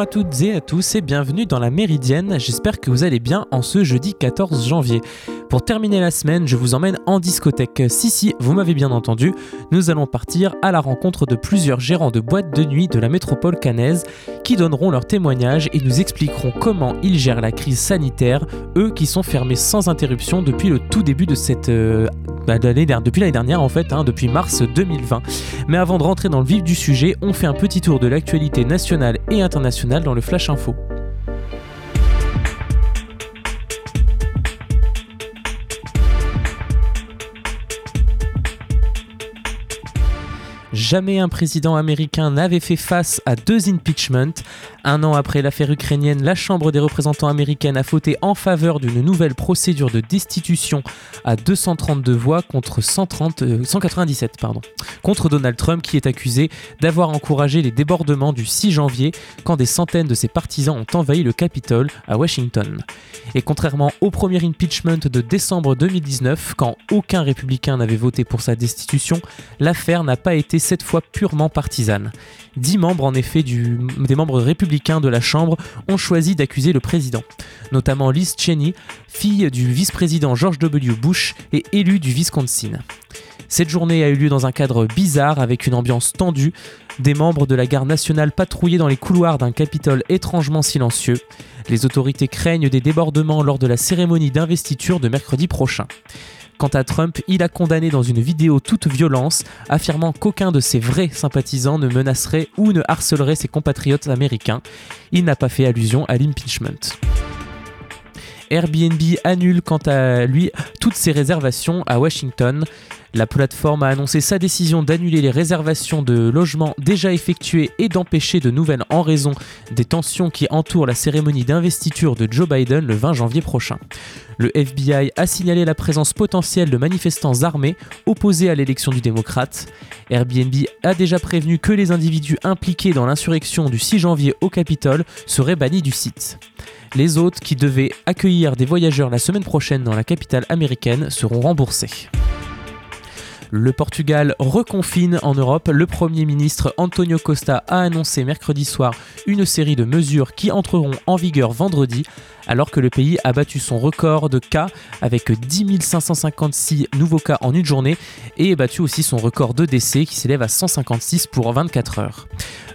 Bonjour à toutes et à tous et bienvenue dans la Méridienne, j'espère que vous allez bien en ce jeudi 14 janvier. Pour terminer la semaine, je vous emmène en discothèque. Si si, vous m'avez bien entendu, nous allons partir à la rencontre de plusieurs gérants de boîtes de nuit de la métropole cannaise qui donneront leur témoignage et nous expliqueront comment ils gèrent la crise sanitaire, eux qui sont fermés sans interruption depuis le tout début de cette euh, bah, depuis l'année dernière en fait, hein, depuis mars 2020. Mais avant de rentrer dans le vif du sujet, on fait un petit tour de l'actualité nationale et internationale dans le Flash Info. Jamais un président américain n'avait fait face à deux impeachments. Un an après l'affaire ukrainienne, la Chambre des représentants américaine a voté en faveur d'une nouvelle procédure de destitution à 232 voix contre 130, 197 euh, pardon, contre Donald Trump qui est accusé d'avoir encouragé les débordements du 6 janvier quand des centaines de ses partisans ont envahi le Capitole à Washington. Et contrairement au premier impeachment de décembre 2019, quand aucun républicain n'avait voté pour sa destitution, l'affaire n'a pas été cette fois purement partisane. Dix membres, en effet, des membres républicains de la Chambre ont choisi d'accuser le président, notamment Liz Cheney, fille du vice-président George W. Bush et élue du Wisconsin. Cette journée a eu lieu dans un cadre bizarre avec une ambiance tendue, des membres de la garde nationale patrouillaient dans les couloirs d'un Capitole étrangement silencieux. Les autorités craignent des débordements lors de la cérémonie d'investiture de mercredi prochain. Quant à Trump, il a condamné dans une vidéo toute violence, affirmant qu'aucun de ses vrais sympathisants ne menacerait ou ne harcelerait ses compatriotes américains. Il n'a pas fait allusion à l'impeachment. Airbnb annule quant à lui toutes ses réservations à Washington. La plateforme a annoncé sa décision d'annuler les réservations de logements déjà effectuées et d'empêcher de nouvelles en raison des tensions qui entourent la cérémonie d'investiture de Joe Biden le 20 janvier prochain. Le FBI a signalé la présence potentielle de manifestants armés opposés à l'élection du démocrate. Airbnb a déjà prévenu que les individus impliqués dans l'insurrection du 6 janvier au Capitole seraient bannis du site. Les autres qui devaient accueillir des voyageurs la semaine prochaine dans la capitale américaine seront remboursés. Le Portugal reconfine en Europe. Le Premier ministre Antonio Costa a annoncé mercredi soir une série de mesures qui entreront en vigueur vendredi, alors que le pays a battu son record de cas avec 10 556 nouveaux cas en une journée et a battu aussi son record de décès qui s'élève à 156 pour 24 heures.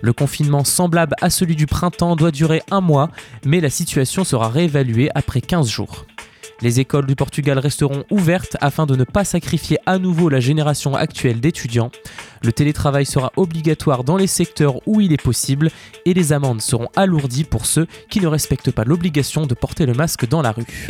Le confinement semblable à celui du printemps doit durer un mois, mais la situation sera réévaluée après 15 jours. Les écoles du Portugal resteront ouvertes afin de ne pas sacrifier à nouveau la génération actuelle d'étudiants. Le télétravail sera obligatoire dans les secteurs où il est possible et les amendes seront alourdies pour ceux qui ne respectent pas l'obligation de porter le masque dans la rue.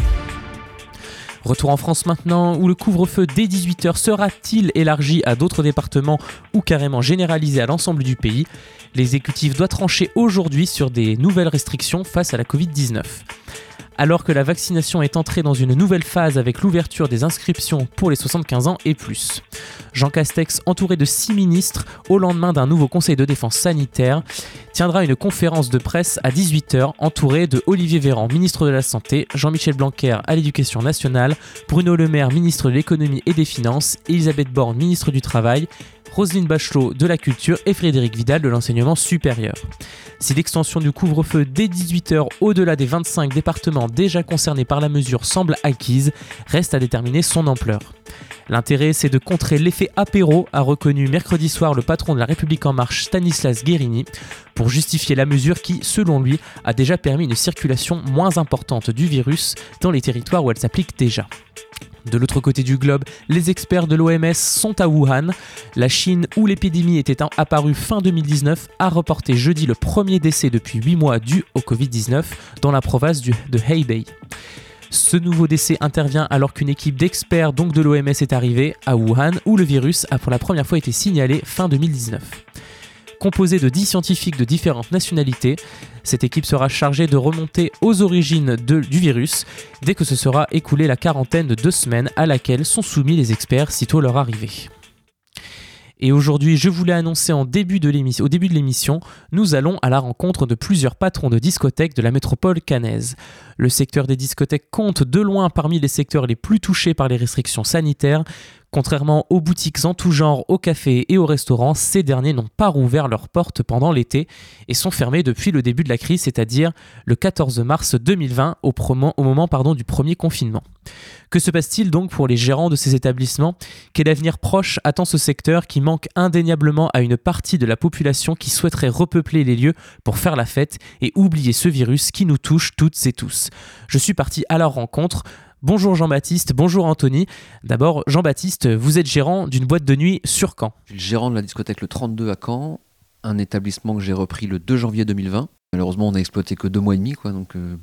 Retour en France maintenant, où le couvre-feu dès 18h sera-t-il élargi à d'autres départements ou carrément généralisé à l'ensemble du pays? L'exécutif doit trancher aujourd'hui sur des nouvelles restrictions face à la Covid-19 alors que la vaccination est entrée dans une nouvelle phase avec l'ouverture des inscriptions pour les 75 ans et plus. Jean Castex, entouré de six ministres, au lendemain d'un nouveau conseil de défense sanitaire, tiendra une conférence de presse à 18h entouré de Olivier Véran, ministre de la Santé, Jean-Michel Blanquer à l'Éducation nationale, Bruno Le Maire, ministre de l'Économie et des Finances, Elisabeth Borne, ministre du Travail, Roselyne Bachelot de la Culture et Frédéric Vidal de l'Enseignement supérieur. Si l'extension du couvre-feu dès 18h au-delà des 25 départements déjà concernés par la mesure semble acquise, reste à déterminer son ampleur. L'intérêt, c'est de contrer l'effet apéro, a reconnu mercredi soir le patron de la République en marche Stanislas Guérini, pour justifier la mesure qui, selon lui, a déjà permis une circulation moins importante du virus dans les territoires où elle s'applique déjà. De l'autre côté du globe, les experts de l'OMS sont à Wuhan. La Chine, où l'épidémie était apparue fin 2019, a reporté jeudi le premier décès depuis 8 mois dû au Covid-19 dans la province de Ce nouveau décès intervient alors qu'une équipe d'experts donc de l'OMS est arrivée à Wuhan où le virus a pour la première fois été signalé fin 2019. Composée de 10 scientifiques de différentes nationalités, cette équipe sera chargée de remonter aux origines du virus dès que ce sera écoulé la quarantaine de deux semaines à laquelle sont soumis les experts sitôt leur arrivée. Et aujourd'hui, je en début de au début de l'émission, nous allons à la rencontre de plusieurs patrons de discothèques de la métropole cannaise. Le secteur des discothèques compte de loin parmi les secteurs les plus touchés par les restrictions sanitaires, Contrairement aux boutiques en tout genre, aux cafés et aux restaurants, ces derniers n'ont pas rouvert leurs portes pendant l'été et sont fermés depuis le début de la crise, c'est-à-dire le 14 mars 2020, au, moment du premier confinement. Que se passe-t-il donc pour les gérants de ces établissements? Quel avenir proche attend ce secteur qui manque indéniablement à une partie de la population qui souhaiterait repeupler les lieux pour faire la fête et oublier ce virus qui nous touche toutes et tous? Je suis parti à leur rencontre. Bonjour Jean-Baptiste, bonjour Anthony. D'abord, Jean-Baptiste, vous êtes gérant d'une boîte de nuit sur Caen. Je suis gérant de la discothèque Le 32 à Caen, un établissement que j'ai repris le 2 janvier 2020. Malheureusement, on n'a exploité que deux mois et demi, quoi, donc euh,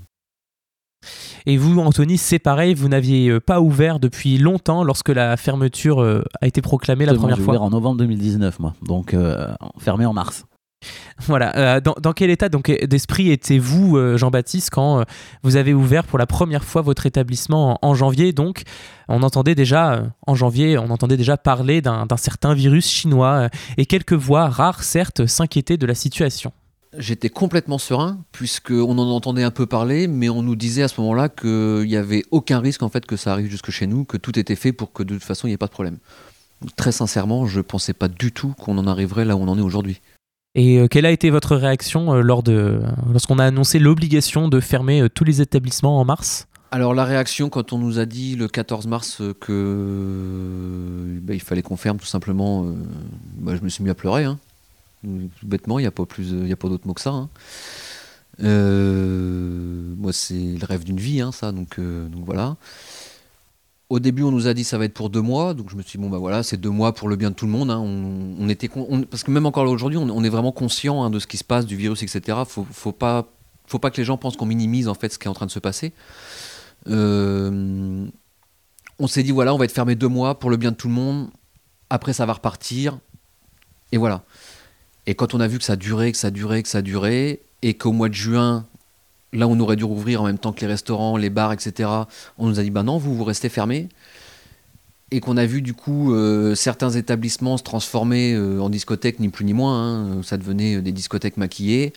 et vous, Anthony, c'est pareil, vous n'aviez euh, pas ouvert depuis longtemps lorsque la fermeture euh, a été proclamée la première fois. ouvert en novembre 2019, moi, donc fermé en mars. Voilà. Euh, dans, quel état d'esprit étiez-vous, Jean-Baptiste, quand vous avez ouvert pour la première fois votre établissement en, janvier? Donc, on entendait déjà en janvier, on entendait déjà parler d'un certain virus chinois et quelques voix rares, certes, s'inquiétaient de la situation. J'étais complètement serein puisqu'on en entendait un peu parler, mais on nous disait à ce moment-là qu'il n'y avait aucun risque en fait que ça arrive jusque chez nous, que tout était fait pour que de toute façon il n'y ait pas de problème. Très sincèrement, je ne pensais pas du tout qu'on en arriverait là où on en est aujourd'hui. Et euh, quelle a été votre réaction euh, lors de lorsqu'on a annoncé l'obligation de fermer euh, tous les établissements en mars? Alors la réaction quand on nous a dit le 14 mars que bah, il fallait qu'on ferme tout simplement, bah, je me suis mis à pleurer. Hein. Bêtement, il n'y a pas plus, il a pas d'autre mot que ça. Hein. moi, c'est le rêve d'une vie, hein, ça. Donc, donc voilà. Au début, on nous a dit ça va être pour deux mois, donc je me suis dit bon bah voilà, c'est deux mois pour le bien de tout le monde. Hein. On, était parce que même encore aujourd'hui, on, est vraiment conscient hein, de ce qui se passe, du virus, etc. Faut, faut pas, faut pas que les gens pensent qu'on minimise en fait ce qui est en train de se passer. Euh, on s'est dit voilà, on va être fermé deux mois pour le bien de tout le monde. Après, ça va repartir, et voilà. Et quand on a vu que ça durait, que ça durait, que ça durait, et qu'au mois de juin, là on aurait dû rouvrir en même temps que les restaurants, les bars, etc., on nous a dit bah non, vous, vous restez fermés. Et qu'on a vu du coup euh, certains établissements se transformer euh, en discothèques, ni plus ni moins, hein. ça devenait des discothèques maquillées,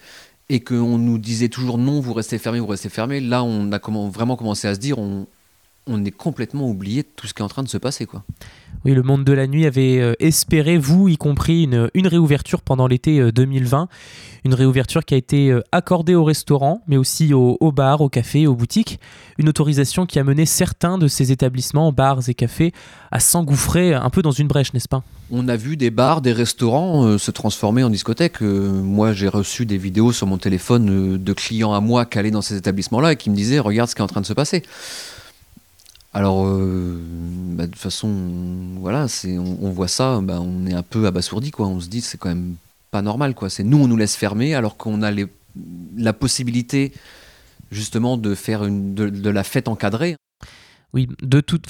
et qu'on nous disait toujours non, vous restez fermés, vous restez fermés. Là, on a vraiment commencé à se dire, on est complètement oublié de tout ce qui est en train de se passer. quoi. Oui, le monde de la nuit avait euh, espéré, vous y compris, une, une réouverture pendant l'été 2020. Euh, une réouverture qui a été euh, accordée aux restaurants, mais aussi aux, bars, aux cafés, aux boutiques. Une autorisation qui a mené certains de ces établissements, bars et cafés, à s'engouffrer un peu dans une brèche, n'est-ce pas? On a vu des bars, des restaurants se transformer en discothèques. moi, j'ai reçu des vidéos sur mon téléphone de clients à moi qui allaient dans ces établissements-là et qui me disaient Regarde ce qui est en train de se passer. Alors, euh, bah, de toute façon, voilà, on, voit ça, bah, on est un peu abasourdi, quoi. On se dit, c'est quand même pas normal, quoi. C'est nous, on nous laisse fermer, alors qu'on a la possibilité, justement, de faire de, la fête encadrée. Oui, de toute,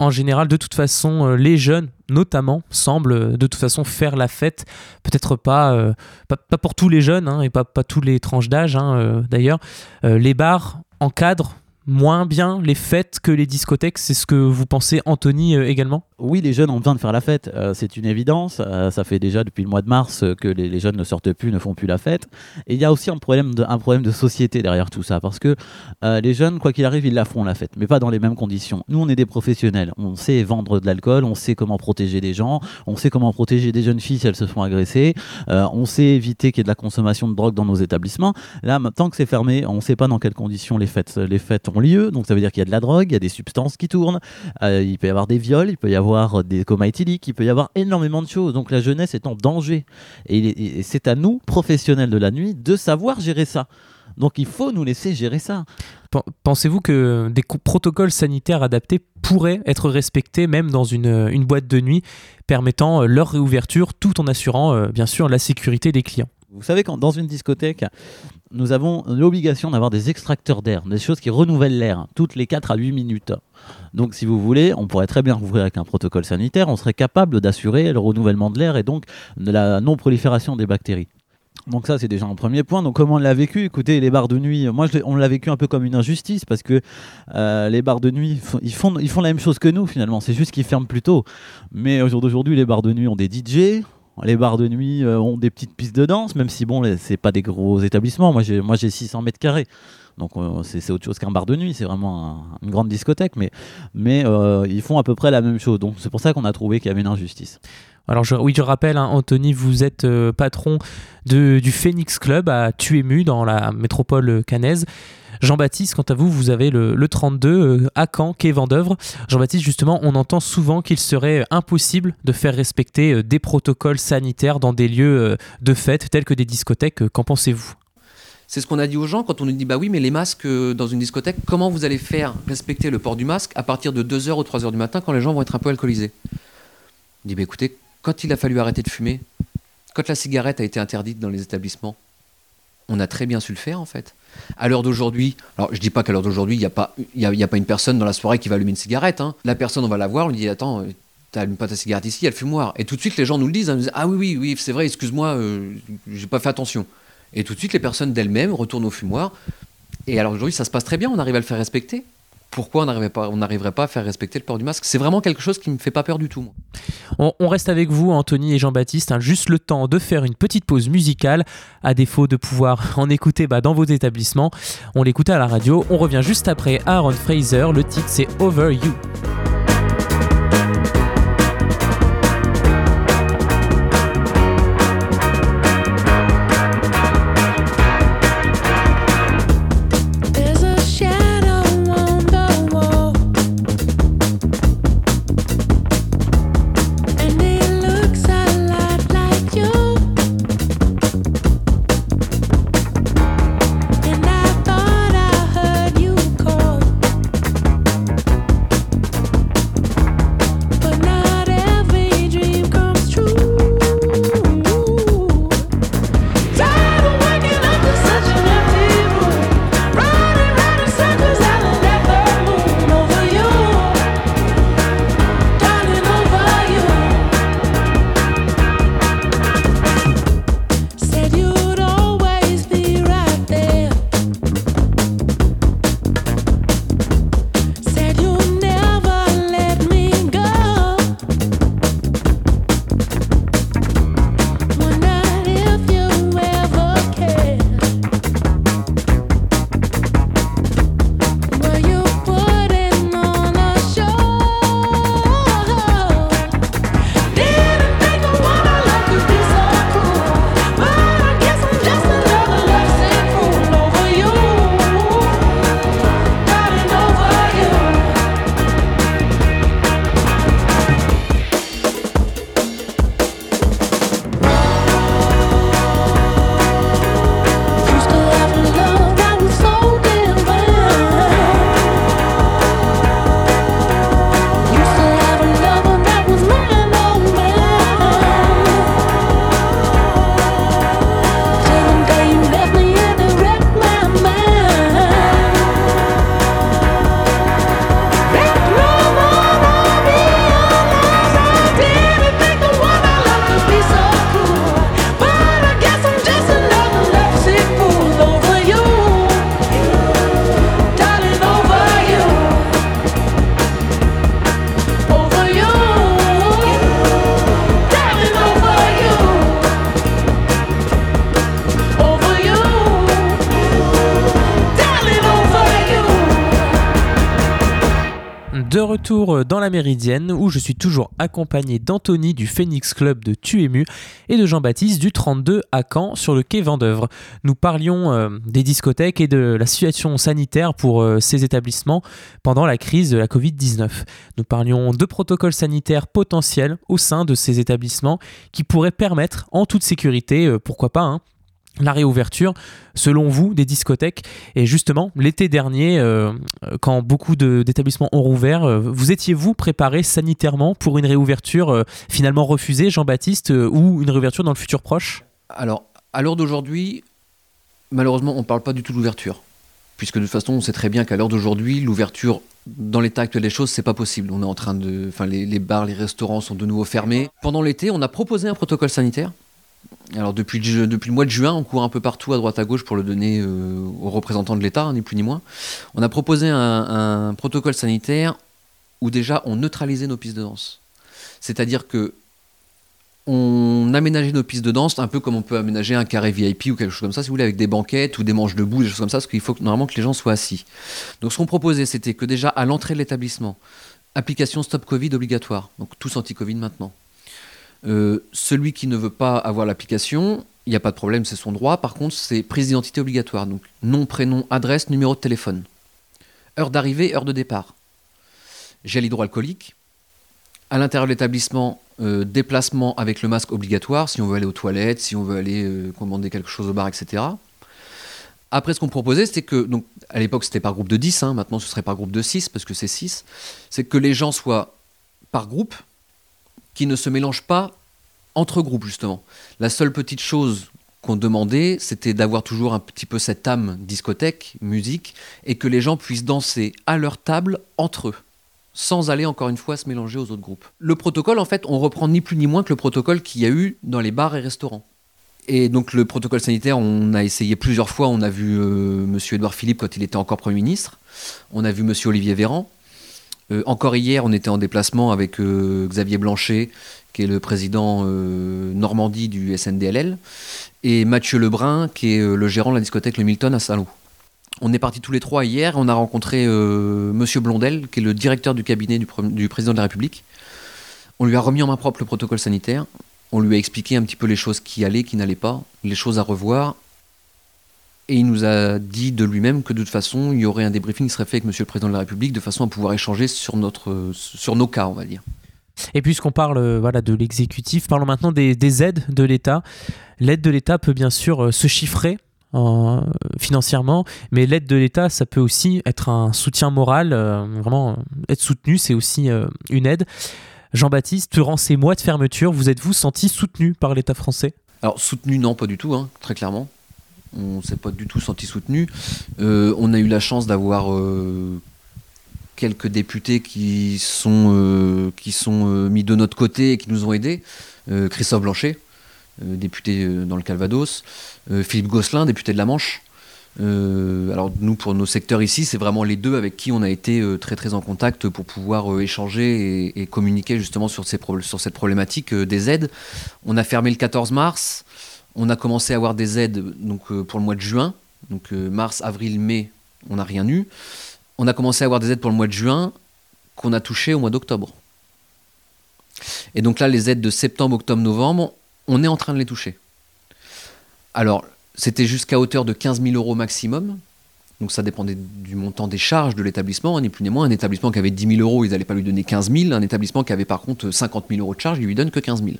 en général, de toute façon, euh, les jeunes, notamment, semblent de toute façon faire la fête. Peut-être pas, euh, pas, pour tous les jeunes hein, et pas, pas tous les tranches d'âge, hein, d'ailleurs. les bars encadrent moins bien les fêtes que les discothèques. C'est ce que vous pensez, Anthony, euh, également? Oui, les jeunes ont besoin de faire la fête, euh, c'est une évidence. Euh, ça fait déjà depuis le mois de mars que les, jeunes ne sortent plus, ne font plus la fête. Et il y a aussi un problème, de, un problème de société derrière tout ça, parce que les jeunes, quoi qu'il arrive, ils la font la fête, mais pas dans les mêmes conditions. Nous, on est des professionnels, on sait vendre de l'alcool, on sait comment protéger des gens, on sait comment protéger des jeunes filles si elles se font agresser, on sait éviter qu'il y ait de la consommation de drogue dans nos établissements. Là, tant que c'est fermé, on ne sait pas dans quelles conditions les fêtes, les fêtes lieu, donc ça veut dire qu'il y a de la drogue, il y a des substances qui tournent, euh, il peut y avoir des viols, il peut y avoir des comas éthyliques, il peut y avoir énormément de choses. Donc la jeunesse est en danger. Et, c'est à nous, professionnels de la nuit, de savoir gérer ça. Donc il faut nous laisser gérer ça. Pensez-vous que des protocoles sanitaires adaptés pourraient être respectés même dans une, boîte de nuit permettant leur réouverture tout en assurant euh, bien sûr la sécurité des clients? Vous savez, quand dans une discothèque, nous avons l'obligation d'avoir des extracteurs d'air, des choses qui renouvellent l'air, toutes les 4 à 8 minutes. Donc, si vous voulez, on pourrait très bien rouvrir avec un protocole sanitaire, on serait capable d'assurer le renouvellement de l'air et donc de la non-prolifération des bactéries. Donc ça, c'est déjà un premier point. Donc comment on l'a vécu? Écoutez, les bars de nuit, moi, on l'a vécu un peu comme une injustice parce que euh, les bars de nuit, ils font, ils font la même chose que nous finalement. C'est juste qu'ils ferment plus tôt. Mais au jour d'aujourd'hui, les bars de nuit ont des DJ, Les bars de nuit euh, ont des petites pistes de danse, même si bon, c'est pas des gros établissements. Moi, j'ai moi j'ai 600 mètres carrés. Donc euh, c'est autre chose qu'un bar de nuit, c'est vraiment un- une grande discothèque, mais, mais euh, ils font à peu près la même chose. Donc c'est pour ça qu'on a trouvé qu'il y avait une injustice. Alors oui, je rappelle, hein, Anthony, vous êtes patron du Phoenix Club à Tuému, dans la métropole cannaise. Jean-Baptiste, quant à vous, vous avez le, le 32 euh, à Caen, quai Vendœuvre. Jean-Baptiste, justement, on entend souvent qu'il serait impossible de faire respecter euh, des protocoles sanitaires dans des lieux euh, de fête tels que des discothèques. Euh, Qu'en pensez-vous? C'est ce qu'on a dit aux gens quand on nous dit bah oui, mais les masques euh, dans une discothèque, comment vous allez faire respecter le port du masque à partir de 2h ou 3h du matin quand les gens vont être un peu alcoolisés? On dit bah écoutez, quand il a fallu arrêter de fumer, quand la cigarette a été interdite dans les établissements, on a très bien su le faire en fait. À l'heure d'aujourd'hui, alors je dis pas qu'à l'heure d'aujourd'hui, il n'y a, pas- il y a, il y a pas une personne dans la soirée qui va allumer une cigarette. hein. La personne, on va la voir, on lui dit attends, euh, t'allumes pas ta cigarette ici, elle fumoir. Et tout de suite, les gens nous le disent, hein, disent, ah oui, oui, oui, c'est vrai, excuse-moi, euh, j'ai pas fait attention. Et tout de suite, les personnes d'elles-mêmes retournent au fumoir. Et alors aujourd'hui, ça se passe très bien, on arrive à le faire respecter. Pourquoi on n'arriverait pas, à faire respecter le port du masque C'est vraiment quelque chose qui me fait pas peur du tout. on reste avec vous, Anthony et Jean-Baptiste, hein, juste le temps de faire une petite pause musicale, à défaut de pouvoir en écouter bah, dans vos établissements. On l'écoute à la radio. On revient juste après Aaron Fraser. Le titre, c'est Over You. Retour dans la Méridienne où je suis toujours accompagné d'Anthony du Phoenix Club de Tuému et de Jean-Baptiste du 32 à Caen sur le quai Vendœuvre. Nous parlions euh, des discothèques et de la situation sanitaire pour euh, ces établissements pendant la crise de la Covid-19. Nous parlions de protocoles sanitaires potentiels au sein de ces établissements qui pourraient permettre en toute sécurité, euh, pourquoi pas, hein, la réouverture, selon vous, des discothèques. Et justement, l'été dernier, euh, quand beaucoup d'établissements ont rouvert, euh, vous étiez-vous préparé sanitairement pour une réouverture euh, finalement refusée, Jean-Baptiste, ou une réouverture dans le futur proche? Alors, à l'heure d'aujourd'hui, malheureusement, on ne parle pas du tout d'ouverture. Puisque de toute façon, on sait très bien qu'à l'heure d'aujourd'hui, l'ouverture, dans l'état actuel des choses, c'est pas possible. On est en train de. Enfin, les bars, les restaurants sont de nouveau fermés. Pendant l'été, on a proposé un protocole sanitaire. Alors, depuis, depuis le mois de juin, on court un peu partout à droite à gauche pour le donner euh, aux représentants de l'État, hein, ni plus ni moins. On a proposé un, protocole sanitaire où déjà on neutralisait nos pistes de danse. C'est-à-dire que on aménageait nos pistes de danse un peu comme on peut aménager un carré VIP ou quelque chose comme ça, si vous voulez, avec des banquettes ou des manches debout, des choses comme ça, parce qu'il faut normalement que les gens soient assis. Donc ce qu'on proposait, c'était que déjà à l'entrée de l'établissement, application Stop Covid obligatoire, donc tous anti-Covid maintenant. Euh, celui qui ne veut pas avoir l'application, il n'y a pas de problème, c'est son droit. Par contre, c'est prise d'identité obligatoire, donc nom, prénom, adresse, numéro de téléphone, heure d'arrivée, heure de départ, gel hydroalcoolique. À l'intérieur de l'établissement, euh, déplacement avec le masque obligatoire si on veut aller aux toilettes, si on veut aller euh, commander quelque chose au bar, etc. Après, ce qu'on proposait, c'était que, à l'époque, c'était par groupe de 10, hein, maintenant ce serait par groupe de 6, parce que c'est 6, c'est que les gens soient par groupe, qui ne se mélangent pas entre groupes, justement. La seule petite chose qu'on demandait, c'était d'avoir toujours un petit peu cette âme discothèque, musique, et que les gens puissent danser à leur table entre eux sans aller encore une fois se mélanger aux autres groupes. Le protocole, en fait, on reprend ni plus ni moins que le protocole qu'il y a eu dans les bars et restaurants. Et donc le protocole sanitaire, on a essayé plusieurs fois. On a vu euh, Monsieur Édouard Philippe quand il était encore Premier ministre. On a vu Monsieur Olivier Véran. Euh, encore hier, on était en déplacement avec euh, Xavier Blanchet, qui est le président euh, Normandie du SNDLL, et Mathieu Lebrun, qui est le gérant de la discothèque Le Milton à Saint-Lô. On est partis tous les trois hier, on a rencontré Monsieur Blondel, qui est le directeur du cabinet du, du président de la République. On lui a remis en main propre le protocole sanitaire. On lui a expliqué un petit peu les choses qui allaient, qui n'allaient pas, les choses à revoir. Et il nous a dit de lui-même que de toute façon, il y aurait un débriefing qui serait fait avec Monsieur le Président de la République de façon à pouvoir échanger sur, notre, sur nos cas, on va dire. Et puisqu'on parle euh, voilà, de l'exécutif, parlons maintenant des, des aides de l'État. L'aide de l'État peut bien sûr euh, se chiffrer euh, financièrement, mais l'aide de l'État, ça peut aussi être un soutien moral. euh, vraiment, être soutenu, c'est aussi euh, une aide. Jean-Baptiste, durant ces mois de fermeture, vous êtes-vous senti soutenu par l'État français? Alors, soutenu, non, pas du tout, hein, très clairement. On ne s'est pas du tout senti soutenu. Euh, on a eu la chance d'avoir euh, quelques députés qui sont, euh, mis de notre côté et qui nous ont aidés. Christophe Blanchet, député dans le Calvados. Philippe Gosselin, député de la Manche. Alors nous, pour nos secteurs ici, c'est vraiment les deux avec qui on a été très en contact pour pouvoir échanger et, communiquer justement sur, cette problématique des aides. On a fermé le 14 mars. On a commencé à avoir des aides donc, euh, pour le mois de juin. Donc euh, mars, avril, mai, on n'a rien eu. On a commencé à avoir des aides pour le mois de juin qu'on a touchées au mois d'octobre. Et donc là, les aides de septembre, octobre, novembre, on est en train de les toucher. Alors, c'était jusqu'à hauteur de 15 000 euros maximum. Donc ça dépendait du montant des charges de l'établissement, hein, ni plus ni moins. Un établissement qui avait 10 000 euros, ils n'allaient pas lui donner 15 000. Un établissement qui avait par contre 50 000 euros de charges, ils lui donnent que 15 000.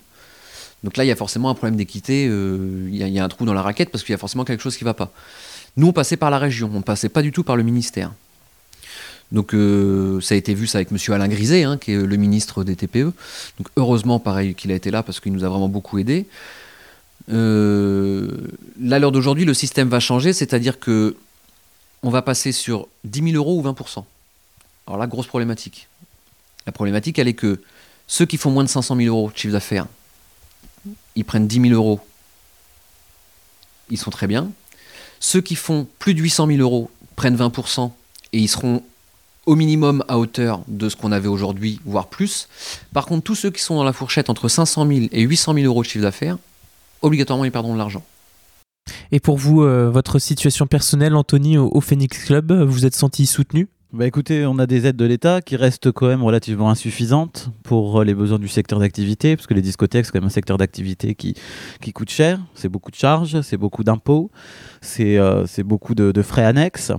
Donc là, il y a forcément un problème d'équité, euh, il y, a- un trou dans la raquette parce qu'il y a forcément quelque chose qui ne va pas. Nous, on passait par la région, on ne passait pas du tout par le ministère. Donc euh, ça a été vu ça avec Monsieur Alain Griset, hein, qui est le ministre des TPE. Donc heureusement, pareil, qu'il a été là parce qu'il nous a vraiment beaucoup aidé. Euh, là, à l'heure d'aujourd'hui, le système va changer, c'est-à-dire que on va passer sur 10 000 euros ou 20% Alors là, grosse problématique. La problématique, elle est que ceux qui font moins de 500 000 euros de chiffre d'affaires, ils prennent 10 000 euros, ils sont très bien. Ceux qui font plus de 800 000 euros prennent 20% et ils seront au minimum à hauteur de ce qu'on avait aujourd'hui, voire plus. Par contre, tous ceux qui sont dans la fourchette entre 500 000 et 800 000 euros de chiffre d'affaires, obligatoirement, ils perdront de l'argent. Et pour vous, euh, votre situation personnelle, Anthony, au, au Phoenix Club, vous êtes senti soutenu? Bah écoutez, on a des aides de l'État qui restent quand même relativement insuffisantes pour euh, les besoins du secteur d'activité, parce que les discothèques, c'est quand même un secteur d'activité qui, qui coûte cher, c'est beaucoup de charges, c'est beaucoup d'impôts, c'est euh, beaucoup de, frais annexes.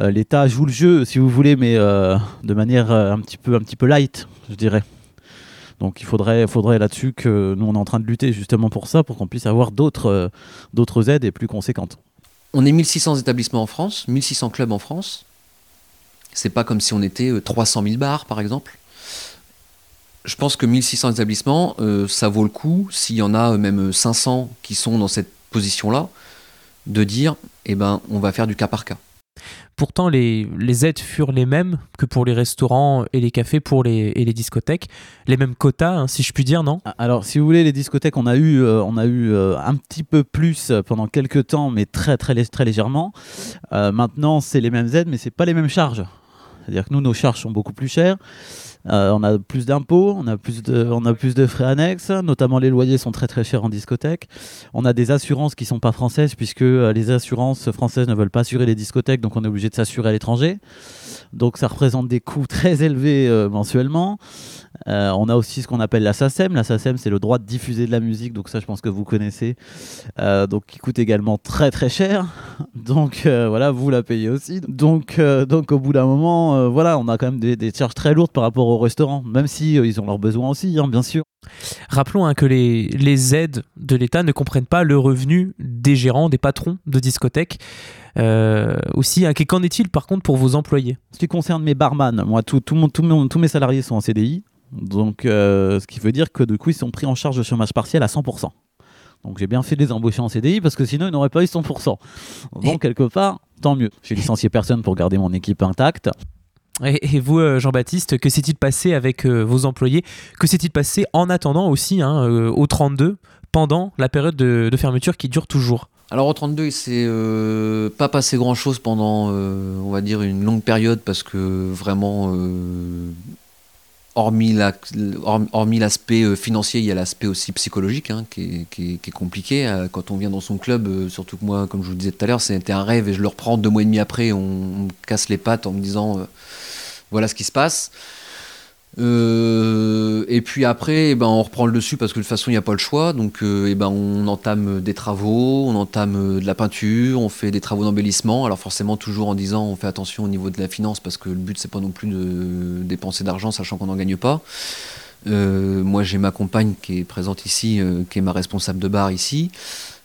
Euh, L'État joue le jeu, si vous voulez, mais de manière un, petit peu, un petit peu light, je dirais. Donc il faudrait, faudrait là-dessus que nous, on est en train de lutter justement pour ça, pour qu'on puisse avoir d'autres aides et plus conséquentes. On est 1600 établissements en France, 1600 clubs en France. C'est pas comme si on était euh, 300 000 bars, par exemple. Je pense que 1600 établissements, euh, ça vaut le coup, s'il y en a euh, même 500 qui sont dans cette position-là, de dire, eh ben, on va faire du cas par cas. Pourtant, les, les aides furent les mêmes que pour les restaurants et les cafés pour les, et les discothèques. Les mêmes quotas, hein, si je puis dire, non? Alors, si vous voulez, les discothèques, on a eu, euh, on a eu euh, un petit peu plus euh, pendant quelques temps, mais très, très, très légèrement. Euh, maintenant, c'est les mêmes aides, mais c'est pas les mêmes charges. C'est-à-dire que nous, nos charges sont beaucoup plus chères. Euh, on a plus d'impôts, on, a plus de- frais annexes, notamment les loyers sont très très chers en discothèque. On a des assurances qui sont pas françaises puisque euh, les assurances françaises ne veulent pas assurer les discothèques, donc on est obligé de s'assurer à l'étranger. Donc ça représente des coûts très élevés euh, mensuellement. Euh, on a aussi ce qu'on appelle la SACEM. La SACEM, c'est le droit de diffuser de la musique, donc ça je pense que vous connaissez. Euh, donc qui coûte également très très cher. Donc voilà, vous la payez aussi. Donc, donc au bout d'un moment, voilà, on a quand même des, charges très lourdes par rapport aux restaurants, même si ils ont leurs besoins aussi, hein, bien sûr. Rappelons hein, que les, les aides de l'État ne comprennent pas le revenu des gérants, des patrons de discothèques. Euh, aussi, hein, qu'en est-il par contre pour vos employés? Ce qui concerne mes barman, moi, tout, tout mon- tout mon- tous mes salariés sont en CDI. Donc, euh, ce qui veut dire que du coup, ils sont pris en charge de chômage partiel à 100%. Donc, j'ai bien fait de les embaucher en CDI parce que sinon, ils n'auraient pas eu 100%. Donc, quelque part, tant mieux. J'ai licencié personne pour garder mon équipe intacte. Et, vous, euh, Jean-Baptiste, que s'est-il passé avec vos employés? Que s'est-il passé en attendant aussi hein, au 32 pendant la période de, de fermeture qui dure toujours? Alors au 32, il s'est euh, pas passé grand chose pendant, euh, on va dire, une longue période parce que vraiment, euh, hormis la- horm- hormis l'aspect financier, il y a l'aspect aussi psychologique hein, qui, est, compliqué. Quand on vient dans son club, surtout que moi, comme je vous le disais tout à l'heure, c'était un rêve et je le reprends deux mois et demi après, on, on me casse les pattes en me disant voilà ce qui se passe. Euh, et puis après, eh ben, on reprend le dessus parce que de toute façon, il n'y a pas le choix. Donc, euh, eh ben, on entame des travaux, on entame euh, de la peinture, on fait des travaux d'embellissement. Alors forcément, toujours en disant, on fait attention au niveau de la finance parce que le but, c'est pas non plus de dépenser d'argent, sachant qu'on n'en gagne pas. Moi, j'ai ma compagne qui est présente ici, qui est ma responsable de bar ici.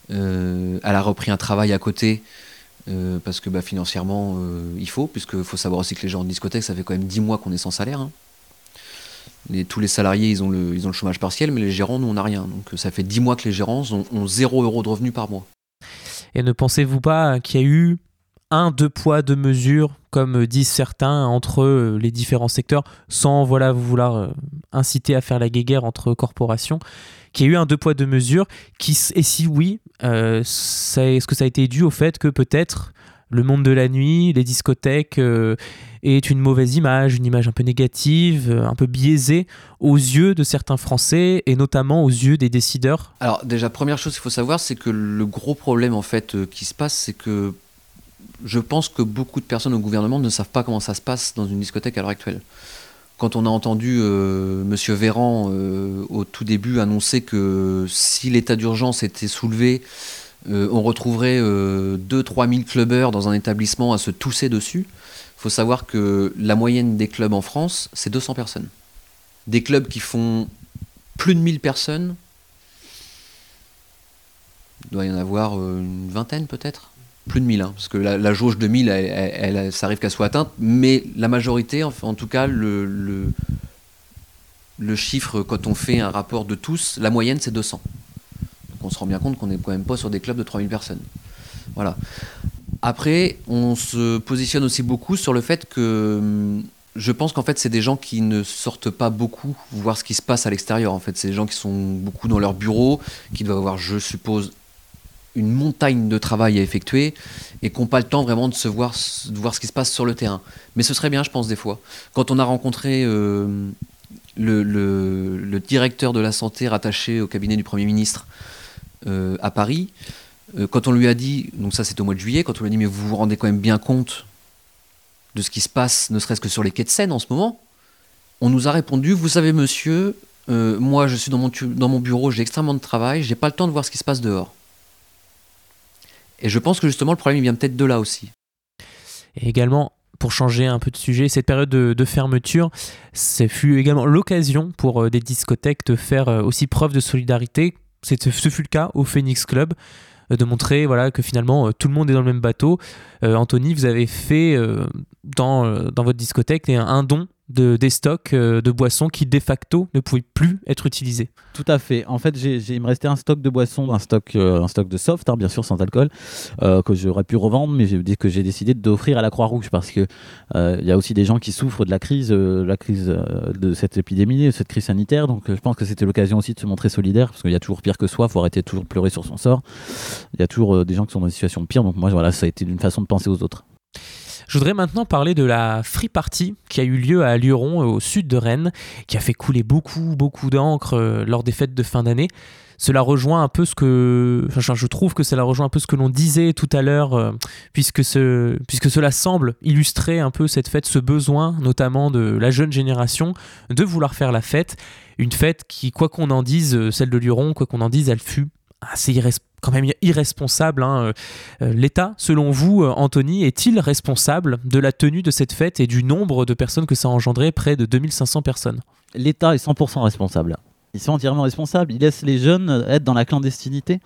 Elle a repris un travail à côté. parce que bah, financièrement, il faut, puisqu'il faut savoir aussi que les gens en discothèque, ça fait quand même 10 mois qu'on est sans salaire. hein. Tous les salariés, ils ont, le, chômage partiel, mais les gérants, nous, on n'a rien. Donc euh, ça fait 10 mois que les gérants ont, ont 0 euros de revenus par mois. Et ne pensez-vous pas qu'il y a eu un, deux poids, deux mesures, comme disent certains, entre euh, les différents secteurs, sans voilà, vouloir euh, inciter à faire la guéguerre entre corporations, qu'il y a eu un deux poids, deux mesures, et si oui, est-ce que ça a été dû au fait que peut-être le monde de la nuit, les discothèques, euh, est une mauvaise image, une image un peu négative, euh, un peu biaisée aux yeux de certains Français, et notamment aux yeux des décideurs Alors déjà, première chose qu'il faut savoir, c'est que le gros problème en fait euh, qui se passe, c'est que je pense que beaucoup de personnes au gouvernement ne savent pas comment ça se passe dans une discothèque à l'heure actuelle. Quand on a entendu Monsieur Véran au tout début annoncer que si l'état d'urgence était soulevé, euh, on retrouverait 2-3 000 clubbers dans un établissement à se tousser dessus. Il faut savoir que la moyenne des clubs en France, c'est 200 personnes. Des clubs qui font plus de 1000 personnes, il doit y en avoir euh, une vingtaine peut-être plus de 1000, hein, parce que la, jauge de 1000, elle, elle- ça arrive qu'elle soit atteinte, mais la majorité, en tout cas, le chiffre, quand on fait un rapport de tous, la moyenne, c'est 200. On se rend bien compte qu'on n'est quand même pas sur des clubs de 3000 personnes. Voilà. Après, on se positionne aussi beaucoup sur le fait que hum, je pense qu'en fait, c'est des gens qui ne sortent pas beaucoup voir ce qui se passe à l'extérieur. En fait, c'est des gens qui sont beaucoup dans leur bureau, qui doivent avoir, je suppose, une montagne de travail à effectuer et qui n'ont pas le temps vraiment de se voir, ce qui se passe sur le terrain. Mais ce serait bien, je pense, des fois. Quand on a rencontré euh, le, directeur de la santé rattaché au cabinet du Premier ministre à Paris, euh, quand on lui a dit, donc ça c'était au mois de juillet, quand on lui a dit mais vous vous rendez quand même bien compte de ce qui se passe, ne serait-ce que sur les quais de Seine en ce moment, on nous a répondu, vous savez monsieur, euh, moi je suis dans mon, bureau, j'ai extrêmement de travail, j'ai pas le temps de voir ce qui se passe dehors. Et je pense que justement le problème il vient peut-être de là aussi. Et également, pour changer un peu de sujet, cette période de, fermeture, ça fut également l'occasion pour euh, des discothèques de faire euh, aussi preuve de solidarité. Ce fut le cas au Phoenix Club, euh, de montrer voilà, que finalement euh, tout le monde est dans le même bateau. Euh, Anthony, vous avez fait dans, votre discothèque un don de, des stocks euh, de boissons qui de facto ne pouvaient plus être utilisés. Tout à fait. En fait, il me restait un stock de boissons, un stock, euh, un stock de soft, hein, bien sûr sans alcool, euh, que j'aurais pu revendre, mais que j'ai décidé d'offrir à la Croix-Rouge parce que il y a aussi des gens qui souffrent de la crise, la crise de cette épidémie, de cette crise sanitaire. Donc, je pense que c'était l'occasion aussi de se montrer solidaire parce qu'il y a toujours pire que soi. Faut arrêter de toujours pleurer sur son sort. Il y a toujours des gens qui sont dans des situations pires. Donc, moi, voilà, ça a été une façon de penser aux autres. Je voudrais maintenant parler de la Free Party qui a eu lieu à Lyon, au sud de Rennes, qui a fait couler beaucoup, beaucoup d'encre euh, lors des fêtes de fin d'année. Cela rejoint un peu ce que, enfin, je trouve que cela rejoint un peu ce que l'on disait tout à l'heure, euh, puisque, ce, puisque cela semble illustrer un peu cette fête, ce besoin, notamment de la jeune génération, de vouloir faire la fête. Une fête qui, quoi qu'on en dise, euh, celle de Lyon, quoi qu'on en dise, elle fut assez irres- quand même irresponsable. hein. Euh, L'État, selon vous, euh, Anthony, est-il responsable de la tenue de cette fête et du nombre de personnes que ça a engendré, près de 2500 personnes? L'État est 100% responsable. Ils sont entièrement responsables. Ils laissent les jeunes être dans la clandestinité.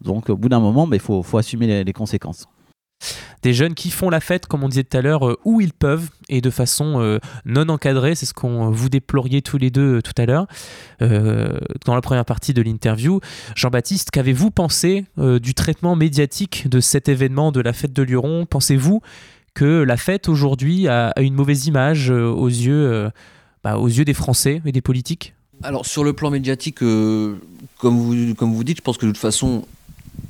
Donc, au bout d'un moment, il faut, assumer les conséquences. Des jeunes qui font la fête, comme on disait tout à l'heure, euh, où ils peuvent et de façon euh, non encadrée. C'est ce qu'on vous déploriez tous les deux euh, tout à l'heure dans la première partie de l'interview. Jean-Baptiste, qu'avez-vous pensé du traitement médiatique de cet événement de la fête de Luron? Pensez-vous que la fête aujourd'hui a, une mauvaise image aux, yeux, bah, aux yeux des Français et des politiques? Alors sur le plan médiatique, comme, vous, comme vous dites, je pense que de toute façon,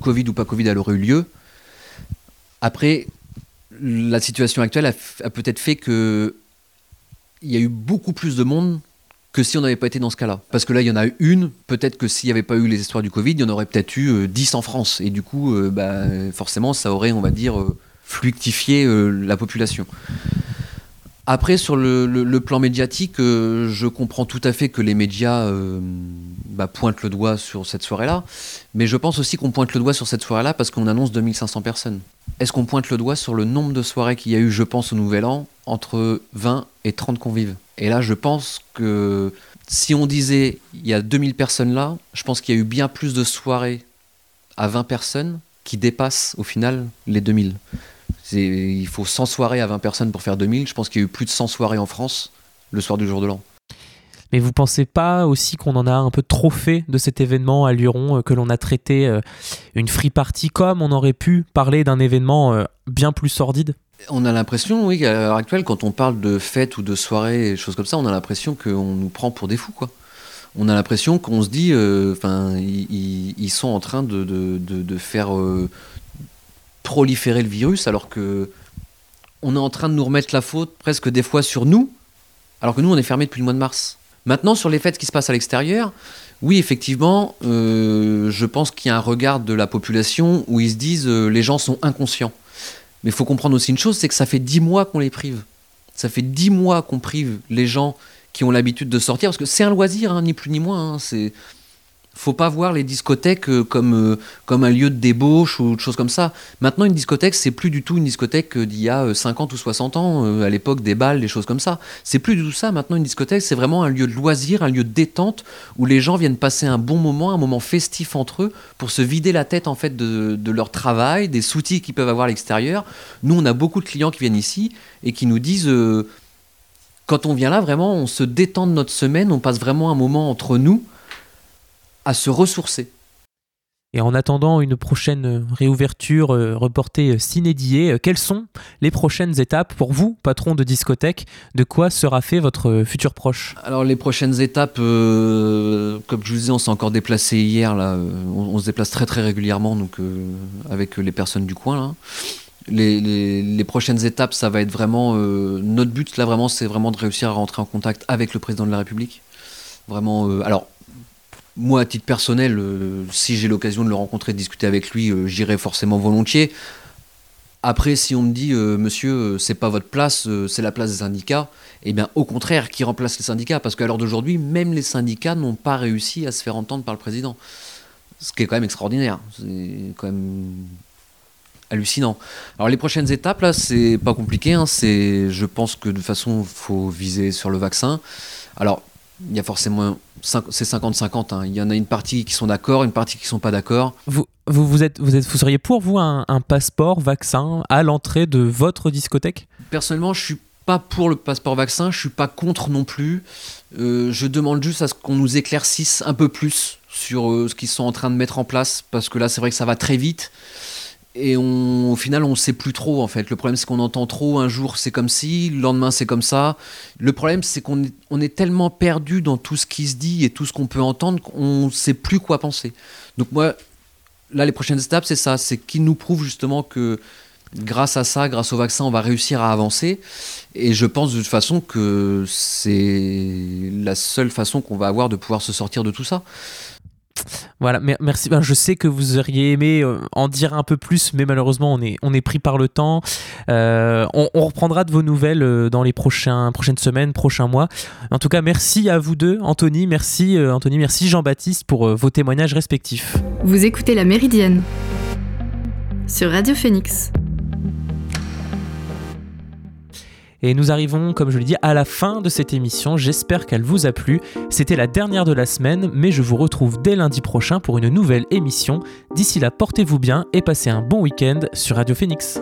Covid ou pas Covid, elle aurait eu lieu. Après, la situation actuelle a, peut-être fait que il y a eu beaucoup plus de monde que si on n'avait pas été dans ce cas-là. Parce que là, il y en a une, peut-être que s'il n'y avait pas eu les histoires du Covid, il y en aurait peut-être eu euh, 10 en France. Et du coup, euh, bah, forcément, ça aurait, on va dire, euh, fluctifié euh, la population. Après, sur le, plan médiatique, euh, je comprends tout à fait que les médias euh, bah, pointent le doigt sur cette soirée-là, mais je pense aussi qu'on pointe le doigt sur cette soirée-là parce qu'on annonce 2500 personnes. Est-ce qu'on pointe le doigt sur le nombre de soirées qu'il y a eu, je pense, au Nouvel An, entre 20 et 30 convives? Et là, je pense que si on disait il y a 2000 personnes là, je pense qu'il y a eu bien plus de soirées à 20 personnes qui dépassent au final les 2000. Il faut 100 soirées à 20 personnes pour faire 2000. Je pense qu'il y a eu plus de 100 soirées en France le soir du jour de l'an. Mais vous pensez pas aussi qu'on en a un peu trop fait de cet événement à Luron, euh, que l'on a traité euh, une free party comme on aurait pu parler d'un événement euh, bien plus sordide? On a l'impression, oui, qu'à l'heure actuelle, quand on parle de fêtes ou de soirées et choses comme ça, on a l'impression qu'on nous prend pour des fous, quoi. On a l'impression qu'on se dit, enfin, ils, ils- ils sont en train de, de- de- de faire euh, proliférer le virus, alors que on est en train de nous remettre la faute presque des fois sur nous, alors que nous, on est fermés depuis le mois de mars. Maintenant, sur les fêtes qui se passent à l'extérieur, oui, effectivement, euh, je pense qu'il y a un regard de la population où ils se disent, euh, les gens sont inconscients. Mais il faut comprendre aussi une chose, c'est que ça fait dix mois qu'on les prive. Ça fait dix mois qu'on prive les gens qui ont l'habitude de sortir, parce que c'est un loisir, hein, ni plus ni moins. hein, c'est faut pas voir les discothèques euh, comme, euh, comme un lieu de débauche ou de choses comme ça. Maintenant, une discothèque, c'est plus du tout une discothèque euh, d'il y a euh, 50 ou 60 ans, à l'époque des balles, des choses comme ça. C'est plus du tout ça. Maintenant, une discothèque, c'est vraiment un lieu de loisir, un lieu de détente où les gens viennent passer un bon moment, un moment festif entre eux pour se vider la tête en fait de, de leur travail, des soucis qu'ils peuvent avoir à l'extérieur. Nous, on a beaucoup de clients qui viennent ici et qui nous disent quand on vient là, vraiment, on se détend de notre semaine, on passe vraiment un moment entre nous à se ressourcer. Et en attendant une prochaine euh, réouverture euh, reportée euh, sine die, euh, quelles sont les prochaines étapes pour vous, patron de discothèque? De quoi sera fait votre euh, futur proche? Alors les prochaines étapes, euh, comme je vous disais, on s'est encore déplacé hier. Là, euh, on, on se déplace très très régulièrement donc euh, avec les personnes du coin. Là. Les, les- les prochaines étapes, ça va être vraiment euh, notre but là vraiment, c'est vraiment de réussir à rentrer en contact avec le président de la République. Vraiment. euh, alors moi, à titre personnel, euh, si j'ai l'occasion de le rencontrer, de discuter avec lui, euh, j'irai forcément volontiers. Après, si on me dit, euh, monsieur, euh, c'est pas votre place, c'est la place des syndicats, eh bien, au contraire, qui remplace les syndicats? Parce qu'à l'heure d'aujourd'hui, même les syndicats n'ont pas réussi à se faire entendre par le président. Ce qui est quand même extraordinaire. C'est quand même hallucinant. Alors, les prochaines étapes, là, c'est pas compliqué. hein, c'est, je pense que de toute façon, il faut viser sur le vaccin. Alors, il y a forcément. C'est 50-50. hein. Il y en a une partie qui sont d'accord, une partie qui sont pas d'accord. vous, vous, vous, êtes, vous, êtes, vous seriez pour vous un, un passeport vaccin à l'entrée de votre discothèque? Personnellement, je suis pas pour le passeport vaccin, je suis pas contre non plus. Euh, je demande juste à ce qu'on nous éclaircisse un peu plus sur euh, ce qu'ils sont en train de mettre en place, parce que là, c'est vrai que ça va très vite. Et au final, on ne sait plus trop en fait. Le problème, c'est qu'on entend trop. Un jour, c'est comme si, le lendemain, c'est comme ça. Le problème, c'est qu'on est, on est tellement perdu dans tout ce qui se dit et tout ce qu'on peut entendre qu'on ne sait plus quoi penser. Donc moi, là, les prochaines étapes, c'est ça. C'est qu'ils nous prouvent justement que grâce à ça, grâce au vaccin, on va réussir à avancer. Et je pense de toute façon que c'est la seule façon qu'on va avoir de pouvoir se sortir de tout ça. Voilà, mer- merci. Ben, je sais que vous auriez aimé euh, en dire un peu plus, mais malheureusement, on est, pris par le temps. Euh, on, reprendra de vos nouvelles euh, dans les prochaines semaines, prochains mois. En tout cas, merci à vous deux, Anthony, merci Anthony, merci Jean-Baptiste pour vos témoignages respectifs. Vous écoutez La Méridienne sur Radio Phoenix. Et nous arrivons, comme je l'ai dit, à la fin de cette émission. J'espère qu'elle vous a plu. C'était la dernière de la semaine, mais je vous retrouve dès lundi prochain pour une nouvelle émission. D'ici là, portez-vous bien et passez un bon week-end sur Radio Phoenix.